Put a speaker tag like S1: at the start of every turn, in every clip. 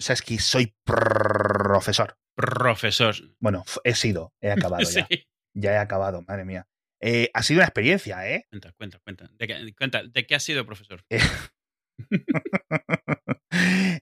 S1: sabes que soy profesor.
S2: Profesor.
S1: Bueno, he sido, he acabado ya. Ya he acabado, madre mía. Eh, ha sido una experiencia, ¿eh?
S2: Cuenta, cuenta, cuenta. ¿De qué, cuenta, ¿de qué has sido profesor?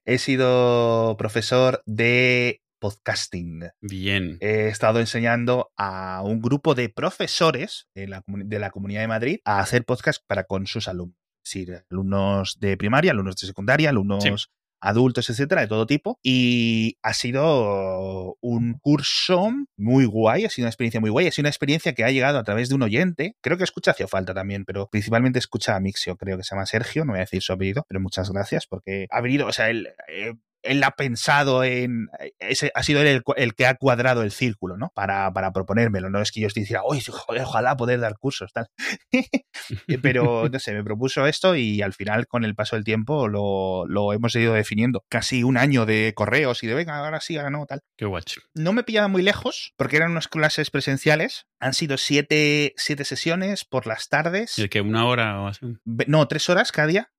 S1: he sido profesor de podcasting.
S2: Bien.
S1: He estado enseñando a un grupo de profesores de la, de la Comunidad de Madrid a hacer podcast para con sus alumnos. Es decir, alumnos de primaria, alumnos de secundaria, alumnos adultos, etcétera, de todo tipo. Y ha sido un curso muy guay, ha sido una experiencia muy guay, ha sido una experiencia que ha llegado a través de un oyente. Creo que escucha hacia falta también, pero principalmente escucha a Mixio, creo que se llama Sergio, no voy a decir su apellido, pero muchas gracias porque ha venido, o sea, él, eh, él ha pensado en. Ese ha sido él el, que ha cuadrado el círculo, ¿no? Para, para proponérmelo. No es que yo estoy diciendo, uy, joder, ojalá poder dar cursos, tal. Pero, no sé, me propuso esto y al final, con el paso del tiempo, lo, lo, hemos ido definiendo. Casi un año de correos y de venga, ahora sí, ahora no, tal.
S2: Qué guacho.
S1: No me pillaba muy lejos, porque eran unas clases presenciales. Han sido siete, siete sesiones por las tardes.
S2: ¿Y que una hora o así?
S1: No, tres horas cada día.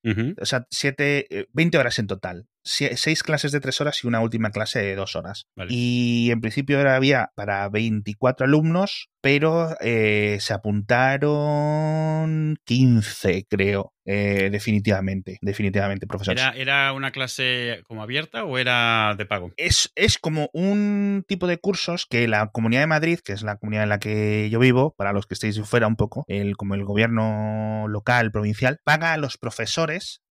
S1: O sea, siete, 20 eh, horas en total seis clases de tres horas y una última clase de dos horas. Y en principio había para 24 alumnos, pero eh, se apuntaron 15, creo. Eh, definitivamente, definitivamente, profesor.
S2: ¿Era, una clase como abierta o era de pago?
S1: Es, es como un tipo de cursos que la Comunidad de Madrid, que es la comunidad en la que yo vivo, para los que estéis fuera un poco, el, como el gobierno local, provincial, paga a los profesores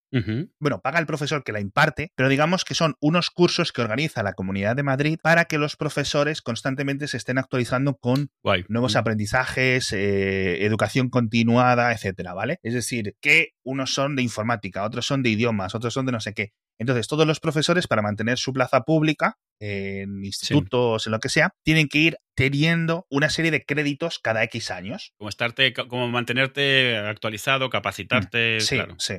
S1: bueno, paga el profesor que la imparte, pero digamos que son unos cursos que organiza la Comunidad de Madrid para que los profesores constantemente se estén actualizando con nuevos mm. aprendizajes, eh, educación continuada, etcétera, ¿vale? Es decir, que unos son de informática, otros son de idiomas, otros son de no sé qué. Entonces, todos los profesores, para mantener su plaza pública, en institutos, en lo que sea, tienen que ir teniendo una serie de créditos cada X años.
S2: Como estarte, como mantenerte actualizado, capacitarte.
S1: sí. sí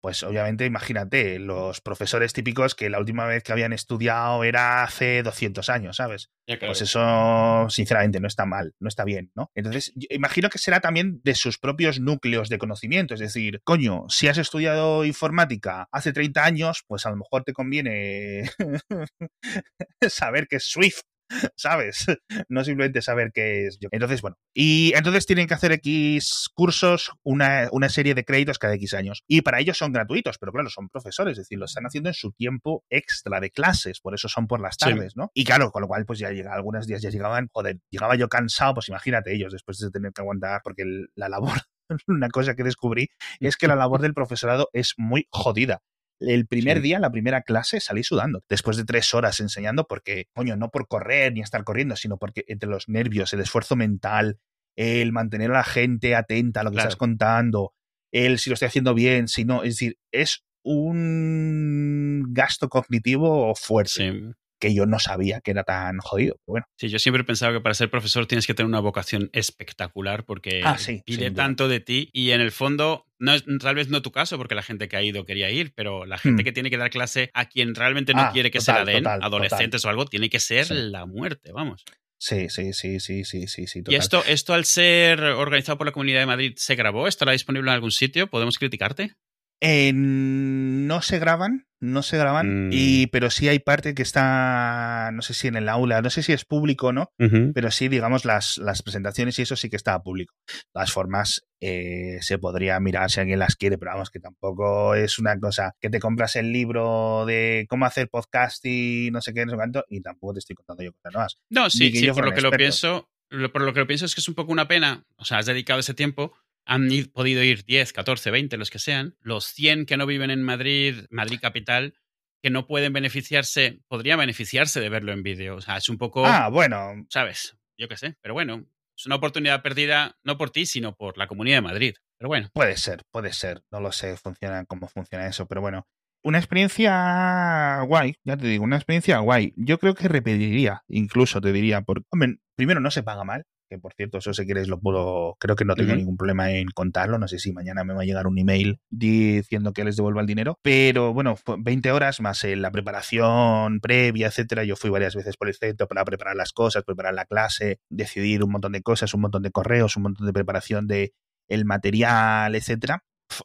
S1: pues obviamente imagínate, los profesores típicos que la última vez que habían estudiado era hace 200 años, ¿sabes? Pues eso, sinceramente, no está mal, no está bien, ¿no? Entonces, imagino que será también de sus propios núcleos de conocimiento, es decir, coño, si has estudiado informática hace 30 años, pues a lo mejor te conviene saber que es Swift ¿sabes? No simplemente saber qué es yo. Entonces, bueno, y entonces tienen que hacer X cursos, una, una, serie de créditos cada X años. Y para ellos son gratuitos, pero claro, son profesores, es decir, lo están haciendo en su tiempo extra de clases, por eso son por las tardes, ¿no? Y claro, con lo cual, pues ya llega, algunos días ya llegaban, joder, llegaba yo cansado, pues imagínate ellos después de tener que aguantar, porque la labor una cosa que descubrí es que la labor del profesorado es muy jodida el primer día, la primera clase, salí sudando. Después de tres horas enseñando, porque, coño, no por correr ni estar corriendo, sino porque entre los nervios, el esfuerzo mental, el mantener a la gente atenta a lo que estás contando, el si lo estoy haciendo bien, si no, es decir, es un gasto cognitivo fuerte que yo no sabía que era tan jodido. bueno.
S2: Sí, yo siempre he pensado que para ser profesor tienes que tener una vocación espectacular porque
S1: ah,
S2: pide tanto de ti y en el fondo, no es, tal vez no tu caso porque la gente que ha ido quería ir, pero la gente hmm. que tiene que dar clase a quien realmente no ah, quiere que se la den, adolescentes o algo, tiene que ser la muerte, vamos.
S1: Sí, sí, sí, sí, sí, sí, sí.
S2: ¿Y esto, esto al ser organizado por la Comunidad de Madrid se grabó? ¿Estará disponible en algún sitio? ¿Podemos criticarte?
S1: No se graban, no se graban, y, mm. pero sí hay parte que está, no sé si en el aula, no sé si es público o no, pero sí, digamos, las, las presentaciones y eso sí que está público. De todas formas, eh, se podría mirar si alguien las quiere, pero vamos, que tampoco es una cosa que te compras el libro de cómo hacer podcast y no sé qué, no sé cuánto, y tampoco te estoy contando yo cosas nuevas.
S2: No, sí, sí, por lo que lo pienso, por lo que lo pienso es que es un poco una pena, o sea, has dedicado ese tiempo han podido ir 10, 14, 20, los que sean. Los 100 que no viven en Madrid, Madrid capital, que no pueden beneficiarse, podrían beneficiarse de verlo en vídeo. O sea, es un poco...
S1: Ah, bueno.
S2: ¿Sabes? Yo qué sé. Pero bueno, es una oportunidad perdida no por ti, sino por la Comunidad de Madrid. Pero bueno.
S1: Puede ser, puede ser. No lo sé funciona cómo funciona eso, pero bueno. Una experiencia guay, ya te digo, una experiencia guay. Yo creo que repetiría, incluso te diría, porque, hombre, primero no se paga mal, que por cierto, eso si queréis lo puedo, creo que no tengo ningún problema en contarlo, no sé si mañana me va a llegar un email diciendo que les devuelva el dinero, pero bueno, 20 horas más en la preparación previa, etcétera, yo fui varias veces por el centro para preparar las cosas, preparar la clase, decidir un montón de cosas, un montón de correos, un montón de preparación de el material, etcétera.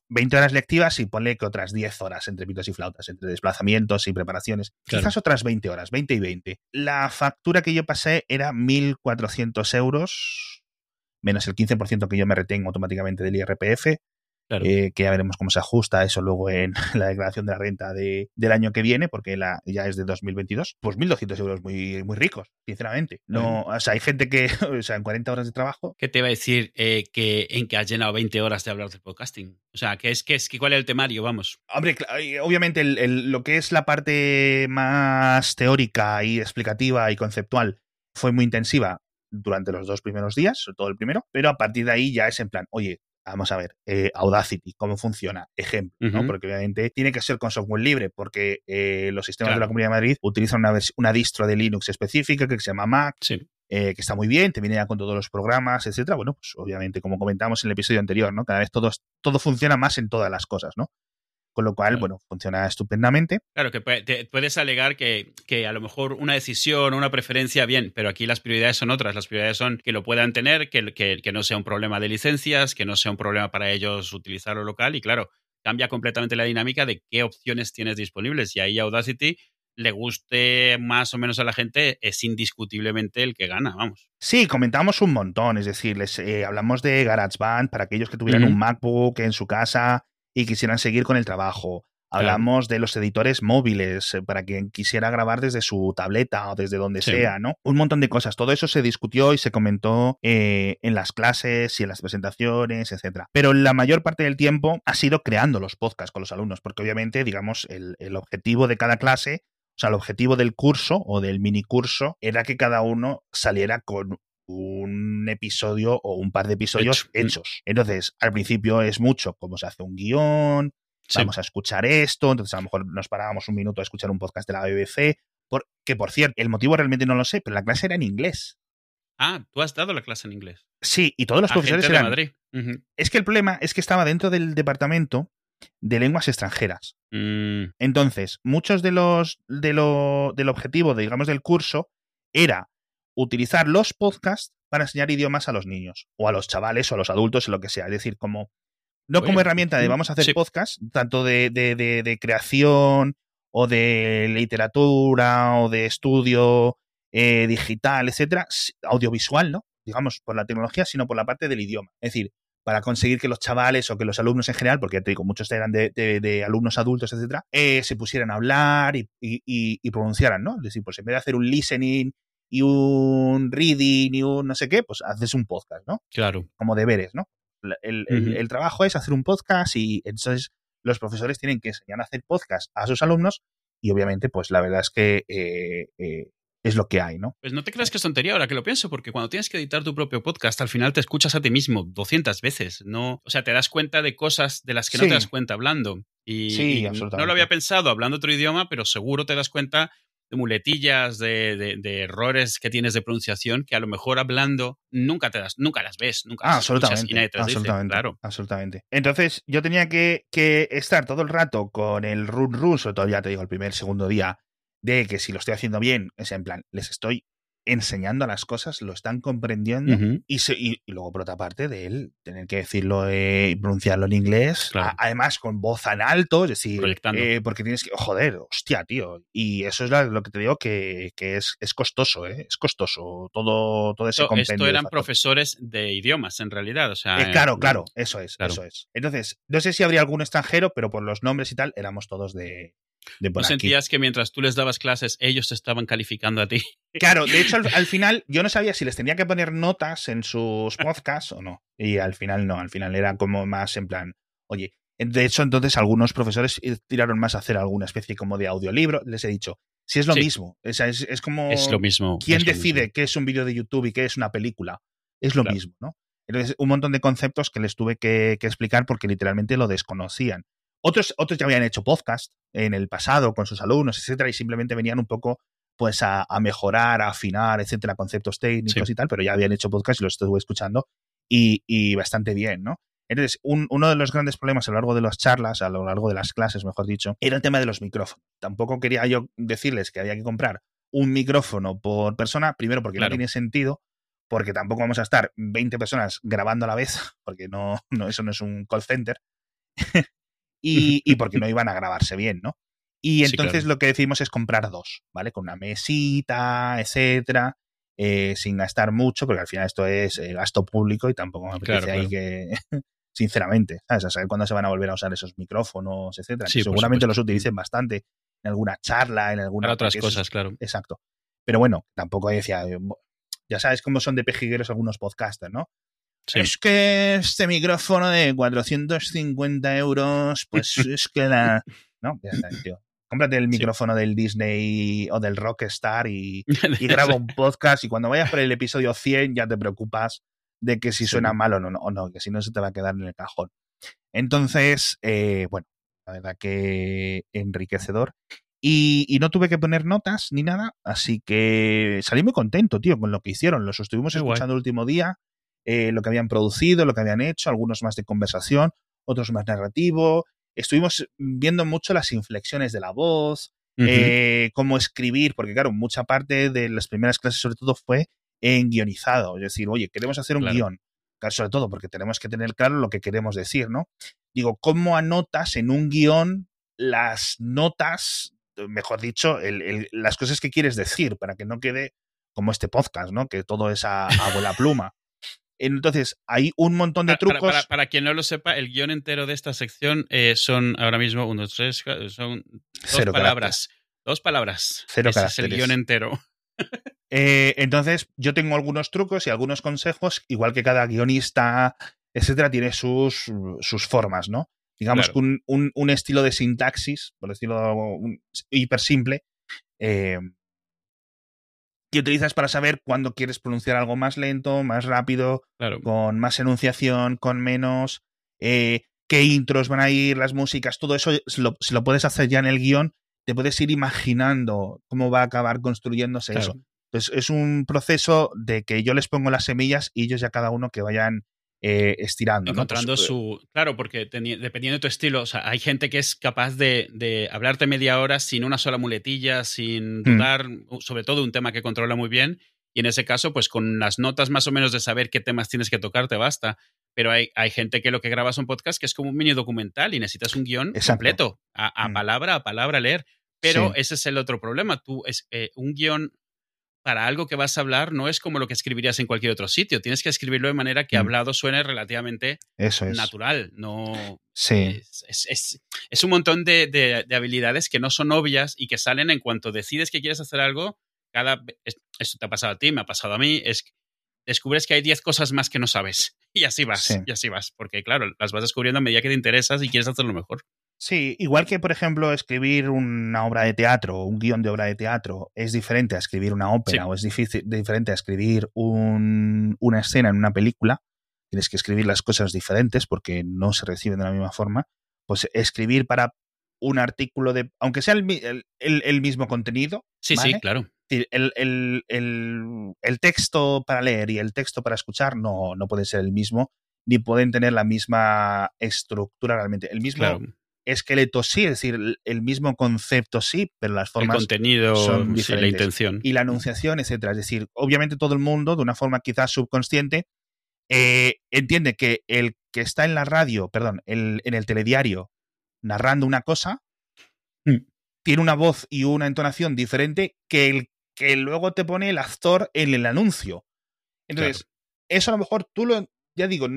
S1: 20 horas lectivas y ponle que otras 10 horas entre pitos y flautas, entre desplazamientos y preparaciones. Quizás otras 20 horas, 20 y 20. La factura que yo pasé era 1.400 euros, menos el 15% que yo me retengo automáticamente del IRPF. Eh, que ya veremos cómo se ajusta eso luego en la declaración de la renta de, del año que viene, porque la, ya es de 2022. Pues 1.200 euros muy, muy ricos, sinceramente. No, o sea, hay gente que, o sea, en 40 horas de trabajo.
S2: ¿Qué te va a decir eh, que, en que has llenado 20 horas de hablar del podcasting? O sea, ¿qué es, qué es, ¿cuál es el temario? Vamos.
S1: Hombre, obviamente lo que es la parte más teórica y explicativa y conceptual fue muy intensiva durante los dos primeros días, sobre todo el primero, pero a partir de ahí ya es en plan, oye, vamos a ver, eh, Audacity, cómo funciona, ejemplo, ¿no? Porque obviamente tiene que ser con software libre, porque eh, los sistemas de la Comunidad de Madrid utilizan una, una distro de Linux específica que se llama Mac, eh, que está muy bien, te viene ya con todos los programas, etcétera. Bueno, pues obviamente, como comentamos en el episodio anterior, ¿no? Cada vez todo, todo funciona más en todas las cosas, ¿no? Con lo cual, bueno, funciona estupendamente.
S2: Claro, que puedes alegar que, que, a lo mejor una decisión o una preferencia, bien, pero aquí las prioridades son otras. Las prioridades son que lo puedan tener, que, que, que no sea un problema de licencias, que no sea un problema para ellos utilizarlo local. Y claro, cambia completamente la dinámica de qué opciones tienes disponibles. Y ahí Audacity le guste más o menos a la gente, es indiscutiblemente el que gana, vamos.
S1: Sí, comentamos un montón, es decir, les, eh, hablamos de GarageBand para aquellos que tuvieran un MacBook en su casa y quisieran seguir con el trabajo. Hablamos de los editores móviles, eh, para quien quisiera grabar desde su tableta o desde donde sea, ¿no? Un montón de cosas. Todo eso se discutió y se comentó eh, en las clases y en las presentaciones, etcétera. Pero la mayor parte del tiempo ha sido creando los podcasts con los alumnos, porque obviamente, digamos, el, el objetivo de cada clase, o sea, el objetivo del curso o del mini curso era que cada uno saliera con un episodio o un par de episodios mm. hechos. Entonces, al principio es mucho cómo se hace un guion, vamos a escuchar esto, entonces a lo mejor nos parábamos un minuto a escuchar un podcast de la BBC, que por cierto, el motivo realmente no lo sé, pero la clase era en inglés.
S2: Ah, tú has dado la clase en inglés.
S1: Sí, y todos los profesores eran. De Madrid. Es que el problema es que estaba dentro del departamento de lenguas extranjeras. Mm. Entonces, muchos de los de lo, del objetivo, digamos, del curso era utilizar los podcasts para enseñar idiomas a los niños, o a los chavales, o a los adultos, o lo que sea. Es decir, como no como herramienta de vamos a hacer podcast, tanto de, de, creación, o de literatura, o de estudio eh, digital, etcétera, audiovisual, ¿no? Digamos, por la tecnología, sino por la parte del idioma. Es decir, para conseguir que los chavales o que los alumnos en general, porque ya te digo, muchos eran de, alumnos adultos, etcétera, eh, se pusieran a hablar y, y, pronunciaran, ¿no? Es decir, pues en vez de hacer un listening y un reading y un no sé qué, pues haces un podcast, ¿no?
S2: Claro.
S1: Como deberes, ¿no? El, trabajo es hacer un podcast y entonces los profesores tienen que enseñar a hacer podcast a sus alumnos y obviamente pues la verdad es que eh, eh, es lo que hay, ¿no?
S2: Pues no te creas que es tontería ahora que lo pienso, porque cuando tienes que editar tu propio podcast, al final te escuchas a ti mismo 200 veces, ¿no? O sea, te das cuenta de cosas de las que no te das cuenta hablando. Y, sí, absolutamente. no lo había pensado hablando otro idioma, pero seguro te das cuenta muletillas, de, errores que tienes de pronunciación que a lo mejor hablando nunca te das, nunca las ves, nunca
S1: ah, absolutamente, absolutamente, claro. Absolutamente. Entonces, yo tenía que, estar todo el rato con el run run, sobre todo ya te digo, el primer, segundo día, de que si lo estoy haciendo bien, es en plan, les estoy enseñando las cosas, lo están comprendiendo y, y, luego por otra parte de él tener que decirlo eh, y pronunciarlo en inglés, además con voz en alto, es decir, eh, porque tienes que, joder, hostia, tío, y eso es lo que te digo que, es, es, costoso, ¿eh? es costoso todo, todo ese compendio.
S2: Esto eran profesores de idiomas en realidad, o sea...
S1: claro, claro, eso es, eso es. Entonces, no sé si habría algún extranjero, pero por los nombres y tal, éramos todos de,
S2: ¿No sentías que mientras tú les dabas clases, ellos te estaban calificando a ti?
S1: Claro, de hecho, al, final yo no sabía si les tenía que poner notas en sus podcasts o no. Y al final no, al final era como más en plan, oye, de hecho, entonces algunos profesores tiraron más a hacer alguna especie como de audiolibro. Les he dicho, si es lo mismo, es, es, como.
S2: Es lo mismo.
S1: ¿Quién decide qué es un vídeo de YouTube y qué es una película? Es lo mismo, ¿no? Entonces, un montón de conceptos que les tuve que, que explicar porque literalmente lo desconocían. Otros, otros ya habían hecho podcast en el pasado con sus alumnos, etcétera, y simplemente venían un poco pues a, mejorar, a afinar, etcétera, conceptos técnicos y tal, pero ya habían hecho podcast y los estuve escuchando y, bastante bien, ¿no? Entonces, uno de los grandes problemas a lo largo de las charlas, a lo largo de las clases, mejor dicho, era el tema de los micrófonos. Tampoco quería yo decirles que había que comprar un micrófono por persona, primero porque no tiene sentido, porque tampoco vamos a estar 20 personas grabando a la vez, porque no, no, eso no es un call center. Y, porque no iban a grabarse bien, ¿no? Y entonces lo que decidimos es comprar dos, ¿vale? Con una mesita, etcétera, eh, sin gastar mucho, porque al final esto es eh, gasto público y tampoco me apetece ahí que, sinceramente, ¿sabes? A saber cuándo se van a volver a usar esos micrófonos, etcétera. seguramente los utilicen bastante en alguna charla, en alguna...
S2: Para otras cosas, claro.
S1: Exacto. Pero bueno, tampoco decía, ya sabes cómo son de pejigueros algunos podcasters, ¿no? Es que este micrófono de 450 euros, pues es que la... No, ya está, tío. Cómprate el micrófono del Disney o del Rockstar y, y graba un podcast y cuando vayas por el episodio 100 ya te preocupas de que si suena mal o no, o no, que si no se te va a quedar en el cajón. Entonces, eh, bueno, la verdad que enriquecedor. Y, no tuve que poner notas ni nada, así que salí muy contento, tío, con lo que hicieron. Los estuvimos escuchando el último día, eh, lo que habían producido, lo que habían hecho, algunos más de conversación, otros más narrativo. Estuvimos viendo mucho las inflexiones de la voz, eh, cómo escribir, porque claro, mucha parte de las primeras clases sobre todo fue en guionizado, es decir, oye, queremos hacer un guion, sobre todo porque tenemos que tener claro lo que queremos decir, ¿no? Digo, ¿cómo anotas en un guion las notas mejor dicho, las cosas que quieres decir para que no quede como este podcast, ¿no? Que todo es a, abuela pluma. Entonces, hay un montón de trucos.
S2: Para, quien no lo sepa, el guion entero de esta sección eh, son ahora mismo uno, tres, son dos palabras. Dos palabras.
S1: Cero
S2: Ese es el guion entero.
S1: Eh, entonces, yo tengo algunos trucos y algunos consejos, igual que cada guionista, etcétera, tiene sus, sus formas, ¿no? digamos un, un, estilo de sintaxis, por decirlo un, hiper simple, eh, que utilizas para saber cuándo quieres pronunciar algo más lento, más rápido, con más enunciación, con menos, eh, qué intros van a ir, las músicas, todo eso, lo, lo, puedes hacer ya en el guion, te puedes ir imaginando cómo va a acabar construyéndose eso. Entonces es un proceso de que yo les pongo las semillas y ellos ya cada uno que vayan eh, estirando.
S2: Encontrando
S1: pues,
S2: su. Claro, porque dependiendo de tu estilo, o sea, hay gente que es capaz de, hablarte media hora sin una sola muletilla, sin mm. dudar, sobre todo un tema que controla muy bien. Y en ese caso, pues con las notas más o menos de saber qué temas tienes que tocar, te basta. Pero hay, hay gente que lo que grabas un podcast que es como un mini documental y necesitas un guion completo, a, mm. palabra a palabra leer. Pero ese es el otro problema. Tú, es, eh, un guion para algo que vas a hablar no es como lo que escribirías en cualquier otro sitio. Tienes que escribirlo de manera que mm. hablado suene relativamente natural. No,
S1: sí.
S2: Es, un montón de, habilidades que no son obvias y que salen en cuanto decides que quieres hacer algo. Cada, esto te ha pasado a ti, me ha pasado a mí. Es, descubres que hay 10 cosas más que no sabes. Y así vas, y así vas. Porque, claro, las vas descubriendo a medida que te interesas y quieres hacerlo mejor.
S1: Sí, igual que, por ejemplo, escribir una obra de teatro, un guion de obra de teatro, es diferente a escribir una ópera o es difícil, diferente a escribir una escena en una película, tienes que escribir las cosas diferentes porque no se reciben de la misma forma, pues escribir para un artículo de, aunque sea el, mismo contenido.
S2: Sí, sí, claro.
S1: El, el, texto para leer y el texto para escuchar no, no pueden ser el mismo, ni pueden tener la misma estructura realmente. El mismo, esqueleto sí, es decir, el mismo concepto sí, pero las formas.
S2: El contenido, son diferentes. la intención.
S1: Y la anunciación, etcétera. Es decir, obviamente todo el mundo, de una forma quizás subconsciente, eh, entiende que el que está en la radio, perdón, en el telediario, narrando una cosa, mm. tiene una voz y una entonación diferente que el que luego te pone el actor en el anuncio. Entonces, eso a lo mejor tú lo, ya digo,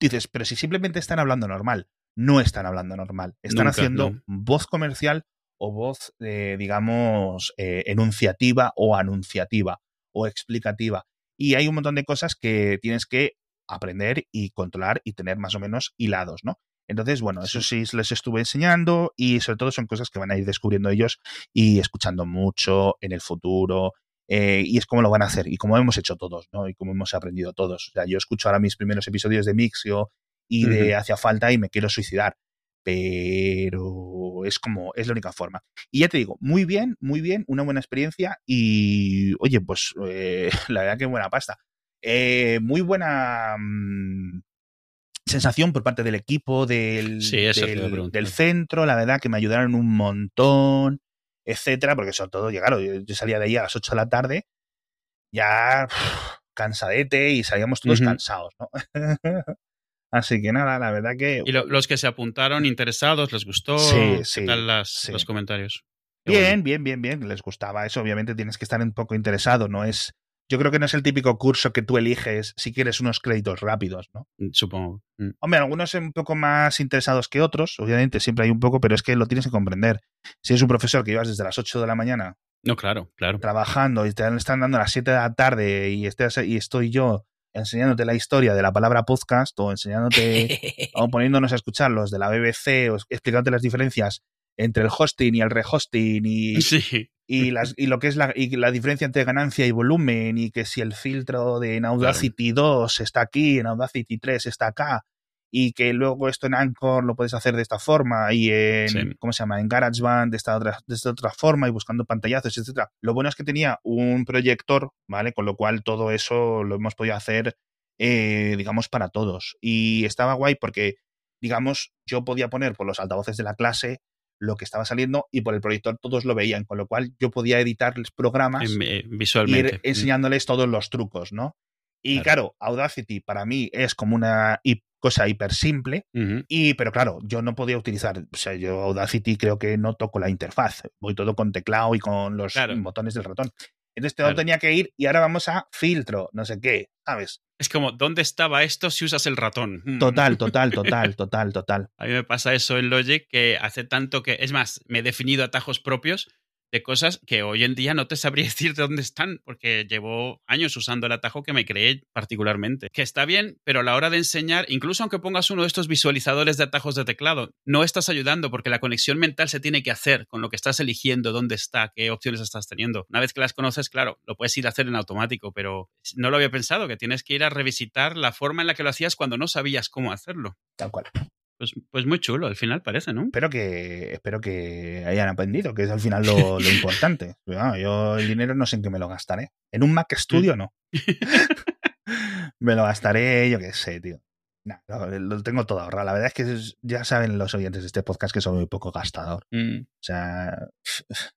S1: dices, pero si simplemente están hablando normal no están hablando normal. Están haciendo voz comercial o voz, eh, digamos, eh, enunciativa o anunciativa o explicativa. Y hay un montón de cosas que tienes que aprender y controlar y tener más o menos hilados, ¿no? Entonces, bueno, eso sí les estuve enseñando y sobre todo son cosas que van a ir descubriendo ellos y escuchando mucho en el futuro. Eh, y es como lo van a hacer y como hemos hecho todos, ¿no? Y como hemos aprendido todos. O sea, yo escucho ahora mis primeros episodios de Mixio y de hacia falta y me quiero suicidar. Pero es como, es la única forma. Y ya te digo, muy bien, muy bien, una buena experiencia y, oye, pues eh, la verdad que buena pasta. Eh, muy buena mm, sensación por parte del equipo, del, del, centro, la verdad que me ayudaron un montón, etcétera, porque sobre todo llegaron, yo, salía de ahí a las 8 de la tarde, ya cansadete y salíamos todos cansados, ¿no? Así que nada, la verdad que.
S2: ¿Y los que se apuntaron interesados, les gustó? Sí, sí. ¿Qué tal los comentarios?
S1: bien, bien, bien, bien. Les gustaba eso. Obviamente tienes que estar un poco interesado. No es. Yo creo que no es el típico curso que tú eliges si quieres unos créditos rápidos, ¿no?
S2: Mm, supongo. Mm.
S1: Hombre, algunos son un poco más interesados que otros, obviamente, siempre hay un poco, pero es que lo tienes que comprender. Si eres un profesor que llevas desde las 8 de la mañana
S2: no, claro, claro.
S1: Trabajando y te están dando a las 7 de la tarde y, y estoy yo enseñándote la historia de la palabra podcast o enseñándote o poniéndonos a escuchar los de la BBC o explicándote las diferencias entre el hosting y el rehosting y, y, las, y lo que es la, y la diferencia entre ganancia y volumen y que si el filtro de en Audacity 2 está aquí, en Audacity 3 está acá y que luego esto en Anchor lo puedes hacer de esta forma y en, ¿cómo se llama? En GarageBand de esta, otra, de esta otra forma y buscando pantallazos, etcétera. Lo bueno es que tenía un proyector, ¿vale? Con lo cual todo eso lo hemos podido hacer, eh, digamos, para todos. Y estaba guay porque, digamos, yo podía poner por los altavoces de la clase lo que estaba saliendo y por el proyector todos lo veían, con lo cual yo podía editarles programas
S2: eh, visualmente.
S1: y ir enseñándoles todos los trucos, ¿no? Y claro. Audacity para mí es como una cosa hiper simple, y, pero claro, yo no podía utilizar, o sea, yo Audacity creo que no toco la interfaz, voy todo con teclado y con los botones del ratón. Entonces todo tenía que ir y ahora vamos a filtro, no sé qué, ¿sabes?
S2: Es como, ¿dónde estaba esto si usas el ratón?
S1: Mm. Total, total, total, total, total.
S2: A mí me pasa eso en Logic que hace tanto que, es más, me he definido atajos propios de cosas que hoy en día no te sabría decir de dónde están, porque llevo años usando el atajo que me creé particularmente. Que está bien, pero a la hora de enseñar, incluso aunque pongas uno de estos visualizadores de atajos de teclado, no estás ayudando porque la conexión mental se tiene que hacer con lo que estás eligiendo, dónde está, qué opciones estás teniendo. Una vez que las conoces, claro, lo puedes ir a hacer en automático, pero no lo había pensado, que tienes que ir a revisitar la forma en la que lo hacías cuando no sabías cómo hacerlo.
S1: Tal cual.
S2: Pues, pues muy chulo, al final parece, ¿no?
S1: Espero que, espero que hayan aprendido, que es al final lo, importante. yo el dinero no sé en qué me lo gastaré. En un Mac Studio no. me lo gastaré, yo qué sé, tío. lo, tengo todo ahorrado. La verdad es que ya saben los oyentes de este podcast que soy muy poco gastador. Mm. O sea,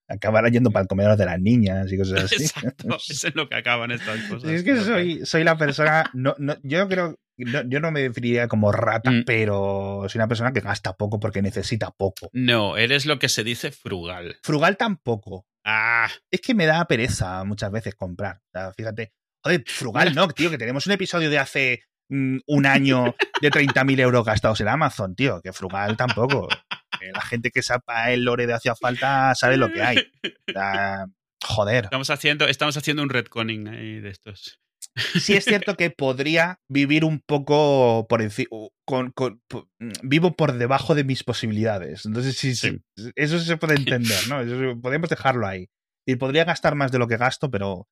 S1: acabará yendo para el comedor de las niñas y cosas así.
S2: Exacto, eso es lo que acaban estas cosas.
S1: es que soy, soy la persona. No, no, yo creo yo no me definiría como rata, mm. pero soy una persona que gasta poco porque necesita poco.
S2: No, eres lo que se dice frugal.
S1: Frugal tampoco. Ah. Es que me da pereza muchas veces comprar. fíjate. Joder, frugal no, tío, que tenemos un episodio de hace mm, un año de 30.000 euros gastados en Amazon, tío, que frugal tampoco. la gente que sepa el lore de hacía falta sabe lo que hay. joder.
S2: Estamos haciendo, estamos haciendo un retconning ahí de estos
S1: sí es cierto que podría vivir un poco por encima, con, mm, vivo por debajo de mis posibilidades. Entonces, sí, sí. eso se puede entender, ¿no? podemos dejarlo ahí. Y podría gastar más de lo que gasto, pero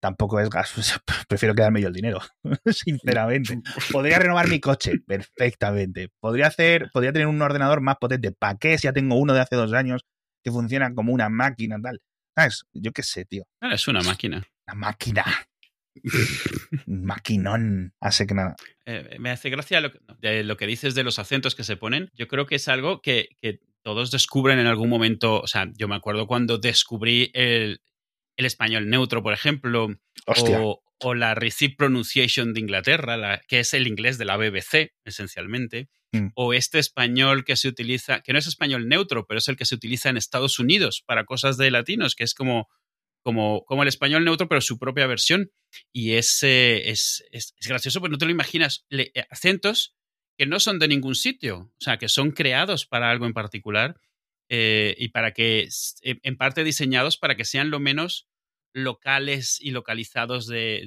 S1: tampoco es gasto. Prefiero quedarme yo el dinero, sinceramente. Podría renovar mi coche perfectamente. Podría hacer, podría tener un ordenador más potente. ¿Para qué? Si ya tengo uno de hace dos años que funciona como una máquina tal. ¿Sabes? Yo qué sé, tío.
S2: Es una máquina.
S1: Una máquina. Maquinón. Hace que nada.
S2: Eh, me hace gracia lo, de lo que dices de los acentos que se ponen. Yo creo que es algo que, todos descubren en algún momento. O sea, yo me acuerdo cuando descubrí el, español neutro, por ejemplo, o, la Receive Pronunciation de Inglaterra, que es el inglés de la BBC, esencialmente, mm. o este español que se utiliza, que no es español neutro, pero es el que se utiliza en Estados Unidos para cosas de latinos, que es como como, como el español neutro, pero su propia versión. Y es, es, es, gracioso, porque no te lo imaginas. Eh, acentos que no son de ningún sitio, o sea, que son creados para algo en particular eh, y para que, en parte diseñados para que sean lo menos locales y localizados de,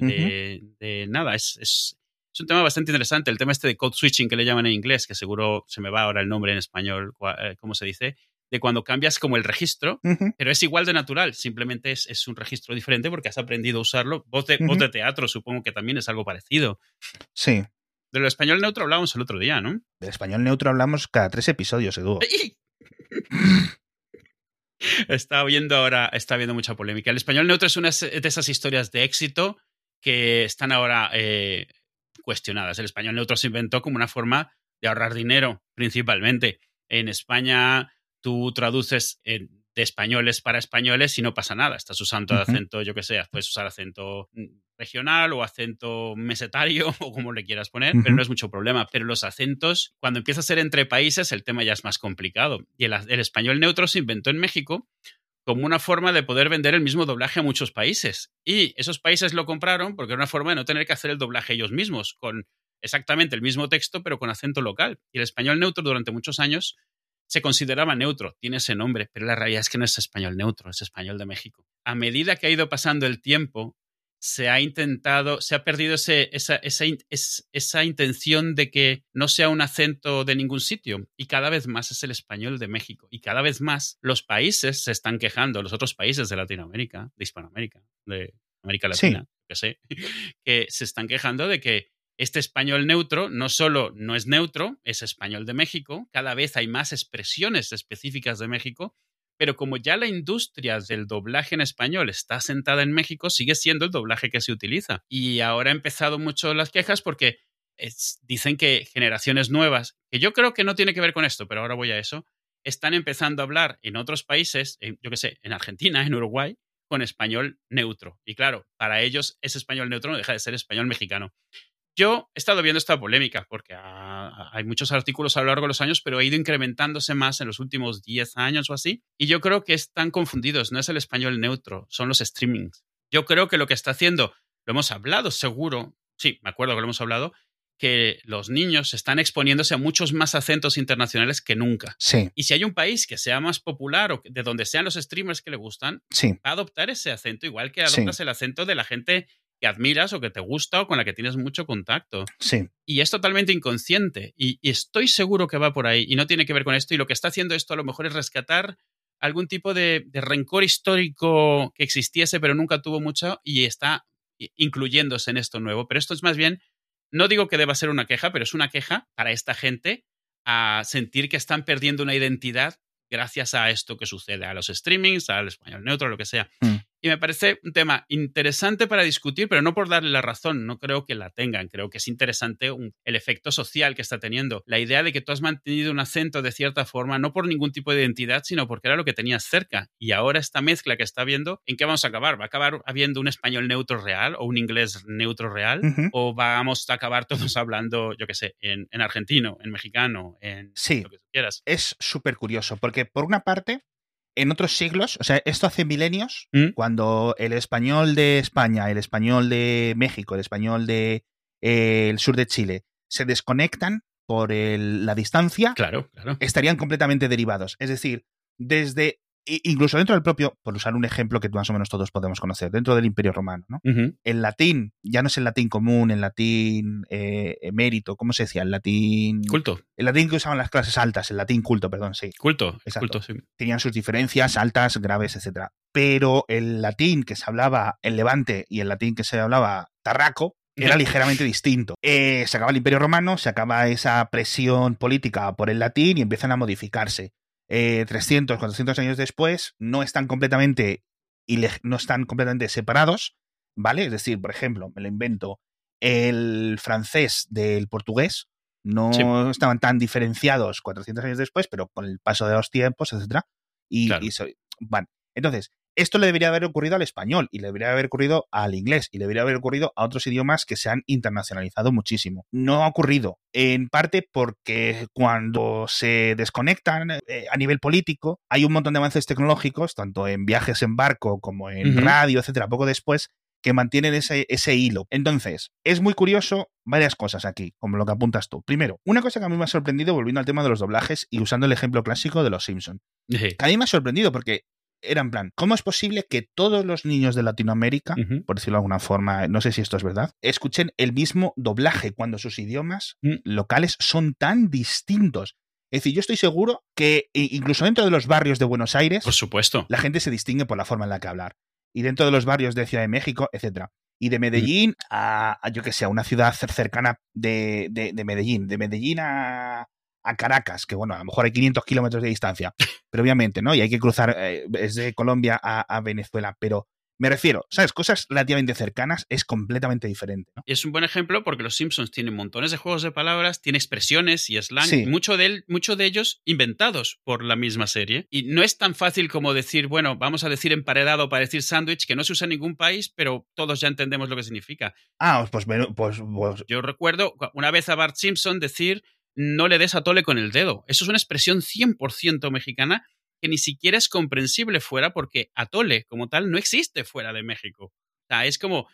S2: de, nada. Es, es, es, un tema bastante interesante. El tema este de code switching que le llaman en inglés, que seguro se me va ahora el nombre en español, eh, ¿cómo se dice? De cuando cambias como el registro, pero es igual de natural, simplemente es, un registro diferente porque has aprendido a usarlo. Voz de, de teatro supongo que también es algo parecido.
S1: Sí.
S2: Del español neutro hablamos el otro día, ¿no?
S1: Del español neutro hablamos cada tres episodios, Edu.
S2: está viendo ahora, está viendo mucha polémica. El español neutro es una de esas historias de éxito que están ahora eh, cuestionadas. El español neutro se inventó como una forma de ahorrar dinero, principalmente. En España tú traduces de españoles para españoles y no pasa nada. Estás usando acento, yo que sé, puedes usar acento mm, regional o acento mesetario o como le quieras poner, pero no es mucho problema. Pero los acentos, cuando empieza a ser entre países, el tema ya es más complicado. Y el, el español neutro se inventó en México como una forma de poder vender el mismo doblaje a muchos países. Y esos países lo compraron porque era una forma de no tener que hacer el doblaje ellos mismos, con exactamente el mismo texto, pero con acento local. Y el español neutro durante muchos años se consideraba neutro, tiene ese nombre, pero la realidad es que no es español neutro, es español de México. A medida que ha ido pasando el tiempo, se ha intentado, se ha perdido ese, esa, esa, esa, intención de que no sea un acento de ningún sitio y cada vez más es el español de México y cada vez más los países se están quejando, los otros países de Latinoamérica, de Hispanoamérica, de América Latina, que sé, que se están quejando de que este español neutro no solo no es neutro, es español de México, cada vez hay más expresiones específicas de México pero como ya la industria del doblaje en español está sentada en México, sigue siendo el doblaje que se utiliza. Y ahora han empezado mucho las quejas porque dicen que generaciones nuevas, que yo creo que no tiene que ver con esto, pero ahora voy a eso, están empezando a hablar en otros países, yo qué sé, en Argentina, en Uruguay, con español neutro. Y claro, para ellos ese español neutro no deja de ser español mexicano. Yo he estado viendo esta polémica porque hay muchos artículos a lo largo de los años, pero ha ido incrementándose más en los últimos 10 años o así. Y yo creo que están confundidos. No es el español neutro, son los streamings. Yo creo que lo que está haciendo, lo hemos hablado seguro, sí, me acuerdo que lo hemos hablado, que los niños están exponiéndose a muchos más acentos internacionales que nunca.
S1: Sí.
S2: Y si hay un país que sea más popular o de donde sean los streamers que le gustan, va a adoptar ese acento, igual que adoptas el acento de la gente que admiras o que te gusta o con la que tienes mucho contacto.
S1: Sí.
S2: Y es totalmente inconsciente. Y, estoy seguro que va por ahí y no tiene que ver con esto. Y lo que está haciendo esto a lo mejor es rescatar algún tipo de, rencor histórico que existiese pero nunca tuvo mucho y está incluyéndose en esto nuevo. Pero esto es más bien, no digo que deba ser una queja, pero es una queja para esta gente a sentir que están perdiendo una identidad gracias a esto que sucede, a los streamings, al español neutro, lo que sea. Mm. Y me parece un tema interesante para discutir, pero no por darle la razón, no creo que la tengan, creo que es interesante el efecto social que está teniendo. La idea de que tú has mantenido un acento de cierta forma, no por ningún tipo de identidad, sino porque era lo que tenías cerca. Y ahora esta mezcla que está viendo, ¿en qué vamos a acabar? ¿Va a acabar habiendo un español neutro real o un inglés neutro real? ¿O vamos a acabar todos hablando, yo qué sé, en, argentino, en mexicano, en
S1: lo que quieras? Es súper curioso, porque por una parte, en otros siglos, o sea, esto hace milenios, ¿Mm? cuando el español de España, el español de México, el español del de, el sur de Chile se desconectan por la distancia,
S2: claro, claro.
S1: estarían completamente derivados. Es decir, desde incluso dentro del propio, por usar un ejemplo que más o menos todos podemos conocer, dentro del Imperio Romano, ¿no? El latín, ya no es el latín común, el latín eh, emérito, ¿cómo se decía? El latín...
S2: Culto.
S1: El latín que usaban las clases altas, el latín culto, perdón, sí.
S2: Culto, Exacto. culto, sí.
S1: Tenían sus diferencias altas, graves, etc. Pero el latín que se hablaba en Levante y el latín que se hablaba tarraco, era ligeramente distinto. Eh, se acaba el Imperio Romano, se acaba esa presión política por el latín y empiezan a modificarse. 300, eh, 400 años después, no están completamente no están completamente separados, ¿vale? Es decir, por ejemplo, me lo invento, el francés del portugués no estaban tan diferenciados 400 años después, pero con el paso de los tiempos, etcétera, y, van. Entonces, esto le debería haber ocurrido al español y le debería haber ocurrido al inglés y le debería haber ocurrido a otros idiomas que se han internacionalizado muchísimo. No ha ocurrido, en parte porque cuando se desconectan eh, a nivel político, hay un montón de avances tecnológicos, tanto en viajes en barco como en radio, etcétera, poco después, que mantienen ese, ese, hilo. Entonces, es muy curioso varias cosas aquí, como lo que apuntas tú. Primero, una cosa que a mí me ha sorprendido, volviendo al tema de los doblajes y usando el ejemplo clásico de los Simpson. Que a mí me ha sorprendido porque era en plan, ¿cómo es posible que todos los niños de Latinoamérica, por decirlo de alguna forma, no sé si esto es verdad, escuchen el mismo doblaje cuando sus idiomas mm. locales son tan distintos? Es decir, yo estoy seguro que incluso dentro de los barrios de Buenos Aires,
S2: por supuesto,
S1: la gente se distingue por la forma en la que hablar. Y dentro de los barrios de Ciudad de México, etcétera. Y de Medellín a, yo que sé, a una ciudad cercana de, de Medellín. De Medellín a, a Caracas, que bueno, a lo mejor hay 500 kilómetros de distancia, pero obviamente, ¿no? Y hay que cruzar, desde eh, Colombia a, Venezuela, pero Me refiero, ¿sabes? Cosas relativamente cercanas es completamente diferente. ¿no?
S2: Es un buen ejemplo porque los Simpsons tienen montones de juegos de palabras, tiene expresiones y slang, mucho, de él, mucho de ellos inventados por la misma serie. Y no es tan fácil como decir, bueno, vamos a decir emparedado para decir sándwich, que no se usa en ningún país, pero todos ya entendemos lo que significa.
S1: Ah, pues, pues, pues
S2: Yo recuerdo una vez a Bart Simpson decir no le des a tole con el dedo. Eso es una expresión 100% mexicana que ni siquiera es comprensible fuera porque atole como tal no existe fuera de México. O sea, es como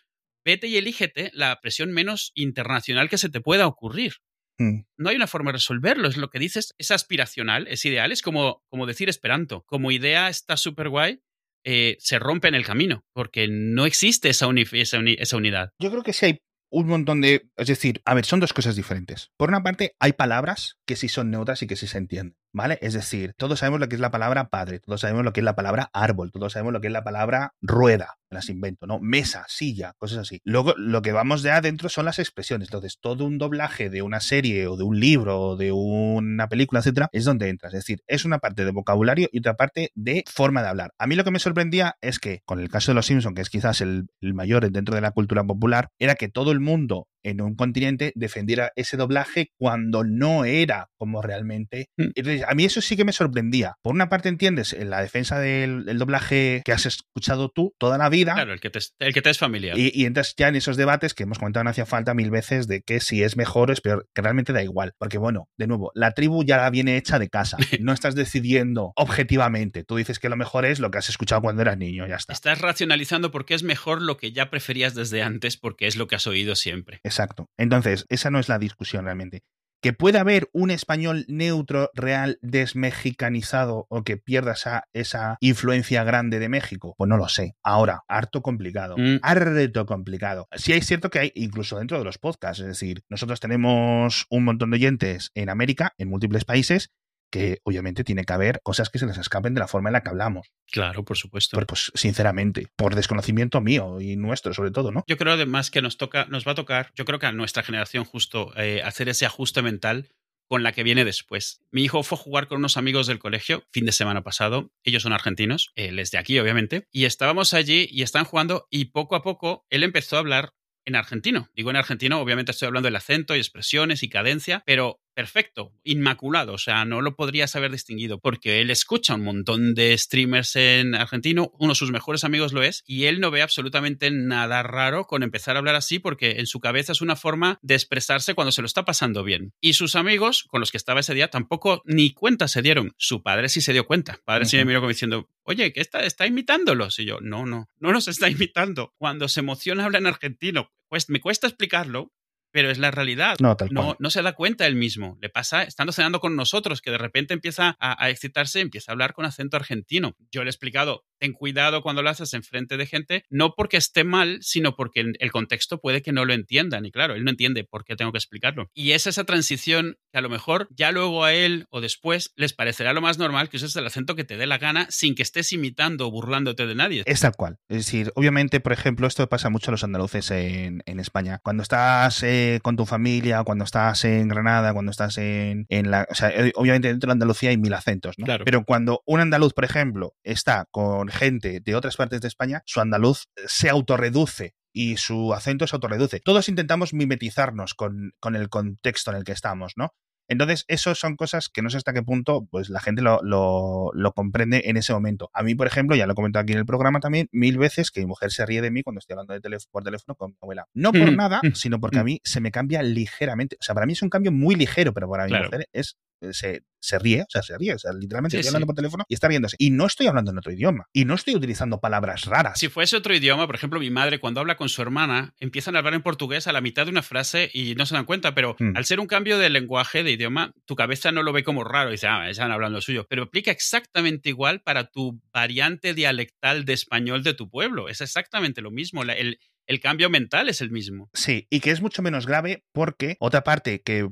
S2: vete y elígete la presión menos internacional que se te pueda ocurrir. Mm. No hay una forma de resolverlo, es lo que dices, es aspiracional, es ideal, es como, como decir esperanto. Como idea está súper guay, eh, se rompe en el camino, porque no existe esa, esa, unidad.
S1: Yo creo que sí hay un montón de... Es decir, a ver, son dos cosas diferentes. Por una parte, hay palabras que sí son neutras y que sí se entienden. ¿Vale? Es decir, todos sabemos lo que es la palabra padre, todos sabemos lo que es la palabra árbol, todos sabemos lo que es la palabra rueda, las invento, ¿no? Mesa, silla, cosas así. Luego, lo que vamos de adentro son las expresiones. Entonces, todo un doblaje de una serie o de un libro o de una película, etcétera, es donde entras. Es decir, es una parte de vocabulario y otra parte de forma de hablar. A mí lo que me sorprendía es que, con el caso de los Simpsons, que es quizás el, el mayor dentro de la cultura popular, era que todo el mundo en un continente defendiera ese doblaje cuando no era como realmente. Mm. A mí eso sí que me sorprendía. Por una parte, entiendes en la defensa del, doblaje que has escuchado tú toda la vida.
S2: Claro, el que te, el que te es familiar.
S1: Y, y, entras ya en esos debates que hemos comentado no hacía falta mil veces de que si es mejor o es peor, que realmente da igual. Porque, bueno, de nuevo, la tribu ya la viene hecha de casa. No estás decidiendo objetivamente. Tú dices que lo mejor es lo que has escuchado cuando eras niño, ya está.
S2: Estás racionalizando porque es mejor lo que ya preferías desde antes porque es lo que has oído siempre.
S1: Exacto. Entonces, esa no es la discusión realmente. Que pueda haber un español neutro, real, desmexicanizado o que pierda esa, esa influencia grande de México, pues no lo sé. Ahora, harto complicado. Mm. Harto complicado. Sí es cierto que hay, incluso dentro de los podcasts, es decir, nosotros tenemos un montón de oyentes en América, en múltiples países, que obviamente tiene que haber cosas que se les escapen de la forma en la que hablamos.
S2: Claro, por supuesto.
S1: Pero pues sinceramente, por desconocimiento mío y nuestro sobre todo, ¿no?
S2: Yo creo además que nos toca, nos va a tocar, yo creo que a nuestra generación justo eh, hacer ese ajuste mental con la que viene después. Mi hijo fue a jugar con unos amigos del colegio fin de semana pasado. Ellos son argentinos, él es de aquí, obviamente. Y estábamos allí y están jugando y poco a poco él empezó a hablar en argentino. Digo en argentino, obviamente estoy hablando del acento y expresiones y cadencia, pero perfecto, inmaculado, o sea, no lo podrías haber distinguido porque él escucha un montón de streamers en argentino, uno de sus mejores amigos lo es, y él no ve absolutamente nada raro con empezar a hablar así porque en su cabeza es una forma de expresarse cuando se lo está pasando bien. Y sus amigos con los que estaba ese día tampoco ni cuenta se dieron. Su padre sí se dio cuenta. Padre sí me miró como diciendo, oye, ¿qué está, está imitándolos? Y yo, no, no, no nos está imitando. Cuando se emociona habla en argentino. Pues me cuesta explicarlo, pero es la realidad.
S1: No,
S2: no, se da cuenta él mismo. Le pasa estando cenando con nosotros, que de repente empieza a, a, excitarse, empieza a hablar con acento argentino. Yo le he explicado, ten cuidado cuando lo haces en frente de gente, no porque esté mal, sino porque el contexto puede que no lo entiendan. Y claro, él no entiende por qué tengo que explicarlo. Y es esa transición que a lo mejor ya luego a él o después les parecerá lo más normal que uses el acento que te dé la gana sin que estés imitando o burlándote de nadie.
S1: Es tal cual. Es decir, obviamente, por ejemplo, esto pasa mucho a los andaluces en, España. Cuando estás eh, con tu familia, cuando estás en Granada, cuando estás en, en la... O sea, eh, obviamente dentro de Andalucía hay mil acentos, ¿no?
S2: Claro.
S1: Pero cuando un andaluz, por ejemplo, está con gente de otras partes de España, su andaluz se autorreduce y su acento se autorreduce. Todos intentamos mimetizarnos con, con, el contexto en el que estamos, ¿no? Entonces, eso son cosas que no sé hasta qué punto pues la gente lo, lo, comprende en ese momento. A mí, por ejemplo, ya lo he comentado aquí en el programa también, mil veces que mi mujer se ríe de mí cuando estoy hablando de por teléfono con mi abuela. No por nada, sino porque a mí se me cambia ligeramente. O sea, para mí es un cambio muy ligero, pero para mi mujer es se, se, ríe, o sea, se ríe, o sea, literalmente estoy hablando por teléfono y está riéndose. Y no estoy hablando en otro idioma, y no estoy utilizando palabras raras.
S2: Si fuese otro idioma, por ejemplo, mi madre cuando habla con su hermana, empiezan a hablar en portugués a la mitad de una frase y no se dan cuenta, pero hmm. al ser un cambio de lenguaje, de idioma, tu cabeza no lo ve como raro y dice, ah, están hablando suyo, pero aplica exactamente igual para tu variante dialectal de español de tu pueblo, es exactamente lo mismo, el, el cambio mental es el mismo.
S1: Sí, y que es mucho menos grave porque otra parte que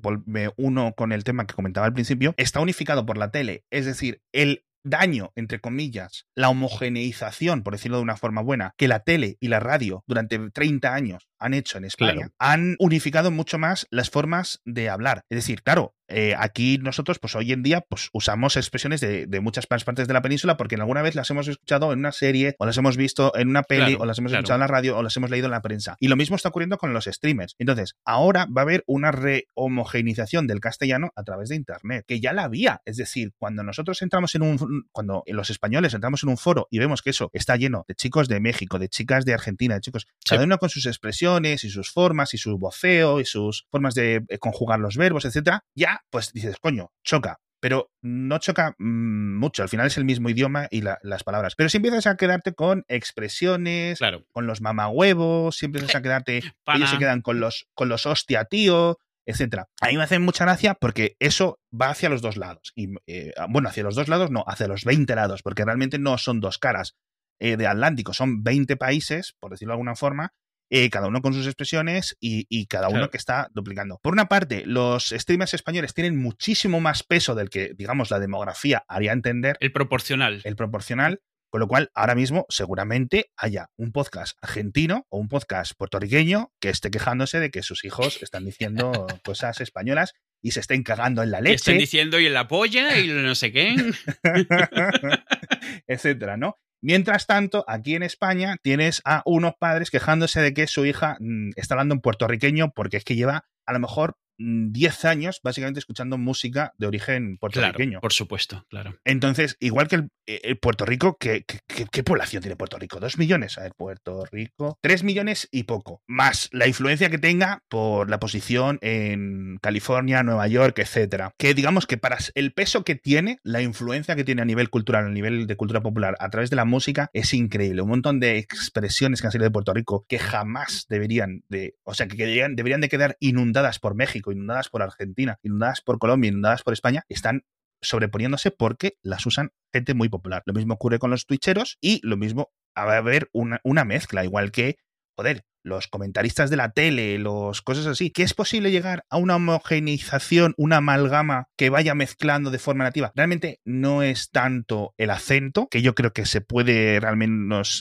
S1: uno con el tema que comentaba al principio, está unificado por la tele. Es decir, el daño, entre comillas, la homogeneización, por decirlo de una forma buena, que la tele y la radio durante 30 años han hecho en España, han unificado mucho más las formas de hablar. Es decir, claro, eh, aquí nosotros, pues hoy en día, pues usamos expresiones de, muchas partes de la península porque en alguna vez las hemos escuchado en una serie, o las hemos visto en una peli, o las hemos escuchado en la radio, o las hemos leído en la prensa. Y lo mismo está ocurriendo con los streamers. Entonces, ahora va a haber una rehomogenización del castellano a través de Internet, que ya la había. Es decir, cuando nosotros entramos en un, cuando los españoles entramos en un foro y vemos que eso está lleno de chicos de México, de chicas de Argentina, de chicos, cada uno con sus expresiones y sus formas y su voceo y sus formas de eh, conjugar los verbos, etcétera, ya pues dices, coño, choca. Pero no choca mm, mucho, al final es el mismo idioma y las palabras. Pero si empiezas a quedarte con expresiones, con los mamahuevos, si empiezas a quedarte, ellos se quedan con los, con los hostia tío, etcétera. A mí me hace mucha gracia porque eso va hacia los dos lados. Y, eh, bueno, hacia los dos lados no, hacia los 20 lados, porque realmente no son dos caras eh, de Atlántico, son 20 países, por decirlo de alguna forma, eh, cada uno con sus expresiones y, cada uno que está duplicando. Por una parte, los streamers españoles tienen muchísimo más peso del que, digamos, la demografía haría entender.
S2: El proporcional.
S1: El proporcional. Con lo cual, ahora mismo seguramente haya un podcast argentino o un podcast puertorriqueño que esté quejándose de que sus hijos están diciendo cosas españolas y se estén cagando en la leche.
S2: estén diciendo y en la polla y no sé qué.
S1: Etcétera, ¿no? Mientras tanto, aquí en España tienes a unos padres quejándose de que su hija mm, está hablando en puertorriqueño porque es que lleva a lo mejor 10 años básicamente escuchando música de origen puertorriqueño.
S2: por supuesto, claro.
S1: Entonces, igual que el, eh, Puerto Rico, ¿qué, ¿qué, población tiene Puerto Rico? ¿Dos millones? A ver, Puerto Rico. Tres millones y poco. Más la influencia que tenga por la posición en California, Nueva York, etcétera. Que digamos que para el peso que tiene, la influencia que tiene a nivel cultural, a nivel de cultura popular, a través de la música, es increíble. Un montón de expresiones que han salido de Puerto Rico que jamás deberían de, o sea, que deberían, deberían de quedar inundadas por México inundadas por Argentina, inundadas por Colombia, inundadas por España, están sobreponiéndose porque las usan gente muy popular. Lo mismo ocurre con los twitcheros y lo mismo va a haber una, una mezcla, igual que, joder, los comentaristas de la tele, los cosas así, que es posible llegar a una homogeneización, una amalgama que vaya mezclando de forma nativa. Realmente no es tanto el acento, que yo creo que se puede realmente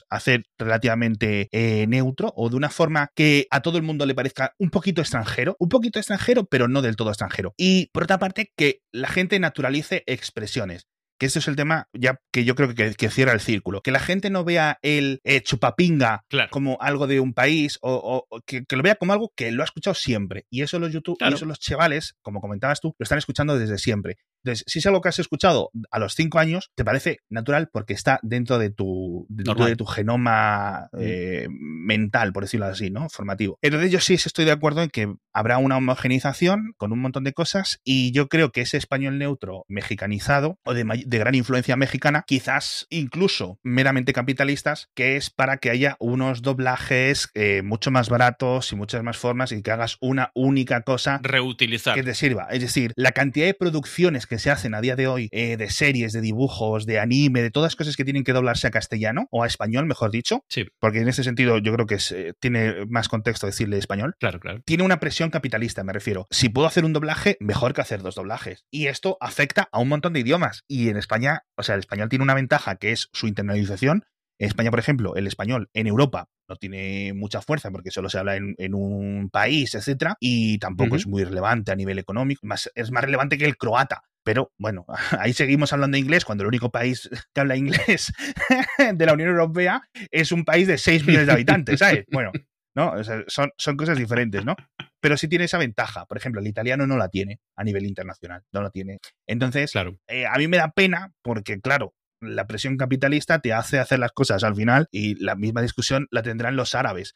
S1: hacer relativamente eh, neutro o de una forma que a todo el mundo le parezca un poquito extranjero, un poquito extranjero, pero no del todo extranjero. Y por otra parte, que la gente naturalice expresiones que este es el tema ya que yo creo que, que, cierra el círculo. Que la gente no vea el eh, chupapinga como algo de un país o, que, lo vea como algo que lo ha escuchado siempre. Y eso los YouTube, y eso los chavales, como comentabas tú, lo están escuchando desde siempre. Entonces, si es algo que has escuchado a los cinco años, te parece natural porque está dentro de tu, de, tu genoma mm. eh, mental, por decirlo así, ¿no? Formativo. Entonces, yo sí estoy de acuerdo en que habrá una homogenización con un montón de cosas y yo creo que ese español neutro mexicanizado o de, de gran influencia mexicana, quizás incluso meramente capitalistas, que es para que haya unos doblajes eh, mucho más baratos y muchas más formas y que hagas una única cosa.
S2: Reutilizar.
S1: Que te sirva. Es decir, la cantidad de producciones que se hacen a día de hoy, eh, de series, de dibujos, de anime, de todas cosas que tienen que doblarse a castellano o a español, mejor dicho.
S2: Sí.
S1: Porque en ese sentido yo creo que eh, tiene más contexto decirle español.
S2: Claro, claro.
S1: Tiene una presión capitalista, me refiero. Si puedo hacer un doblaje, mejor que hacer dos doblajes. Y esto afecta a un montón de idiomas. Y en España, o sea, el español tiene una ventaja que es su internalización. En España, por ejemplo, el español en Europa no tiene mucha fuerza porque solo se habla en, un país, etcétera, y tampoco es muy relevante a nivel económico. Más, es más relevante que el croata, pero bueno, ahí seguimos hablando inglés cuando el único país que habla inglés de la Unión Europea es un país de 6 millones de habitantes, ¿sabes? Bueno, ¿no? son, son cosas diferentes, ¿no? Pero sí tiene esa ventaja. Por ejemplo, el italiano no la tiene a nivel internacional, no la tiene. Entonces,
S2: claro.
S1: Eh, a mí me da pena porque, claro, la presión capitalista te hace hacer las cosas al final y la misma discusión la tendrán los árabes.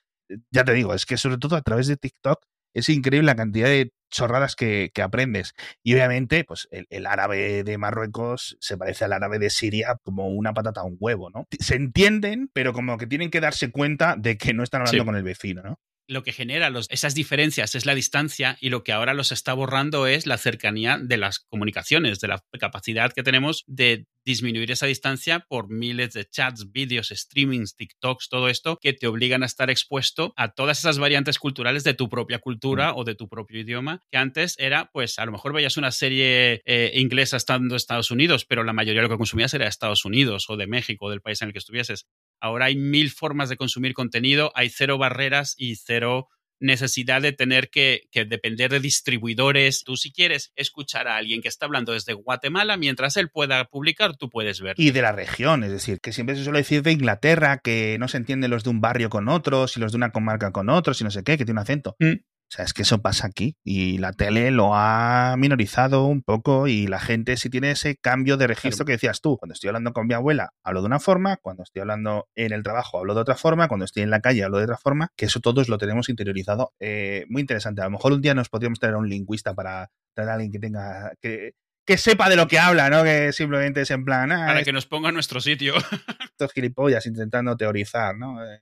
S1: Ya te digo, es que sobre todo a través de TikTok es increíble la cantidad de chorradas que, aprendes. Y obviamente, pues el, árabe de Marruecos se parece al árabe de Siria como una patata a un huevo, ¿no? Se entienden, pero como que tienen que darse cuenta de que no están hablando con el vecino, ¿no?
S2: Lo que genera esas diferencias es la distancia y lo que ahora los está borrando es la cercanía de las comunicaciones, de la capacidad que tenemos de disminuir esa distancia por miles de chats, vídeos, streamings, TikToks, todo esto que te obligan a estar expuesto a todas esas variantes culturales de tu propia cultura mm. o de tu propio idioma, que antes era, pues a lo mejor veías una serie eh, inglesa estando en Estados Unidos, pero la mayoría de lo que consumías era de Estados Unidos o de México o del país en el que estuvieses. Ahora hay mil formas de consumir contenido, hay cero barreras y cero necesidad de tener que, depender de distribuidores. Tú si quieres escuchar a alguien que está hablando desde Guatemala, mientras él pueda publicar, tú puedes ver.
S1: Y de la región, es decir, que siempre se suele decir de Inglaterra, que no se entiende los de un barrio con otros, y los de una comarca con otros, y no sé qué, que tiene un acento. Mm. O sea, es que eso pasa aquí y la tele lo ha minorizado un poco y la gente sí tiene ese cambio de registro que decías tú. Cuando estoy hablando con mi abuela hablo de una forma, cuando estoy hablando en el trabajo hablo de otra forma, cuando estoy en la calle hablo de otra forma, que eso todos lo tenemos interiorizado. Eh, muy interesante. A lo mejor un día nos podríamos traer a un lingüista para traer a alguien que tenga... que que sepa de lo que habla, ¿no? Que simplemente es en plan.
S2: Ah, para que nos ponga en nuestro sitio.
S1: Estos gilipollas intentando teorizar, ¿no? Eh.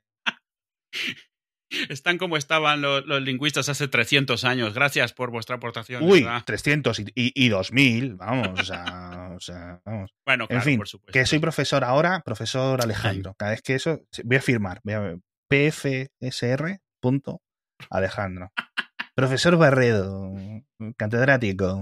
S2: Están como estaban los, lingüistas hace 300 años. Gracias por vuestra aportación.
S1: Uy, 300 y, y, 2000, vamos, o sea, vamos.
S2: Bueno, claro,
S1: en fin,
S2: por supuesto.
S1: Que soy profesor ahora, profesor Alejandro. Cada vez que eso, voy a firmar, voy a pfsr. Alejandro. profesor Barredo, catedrático.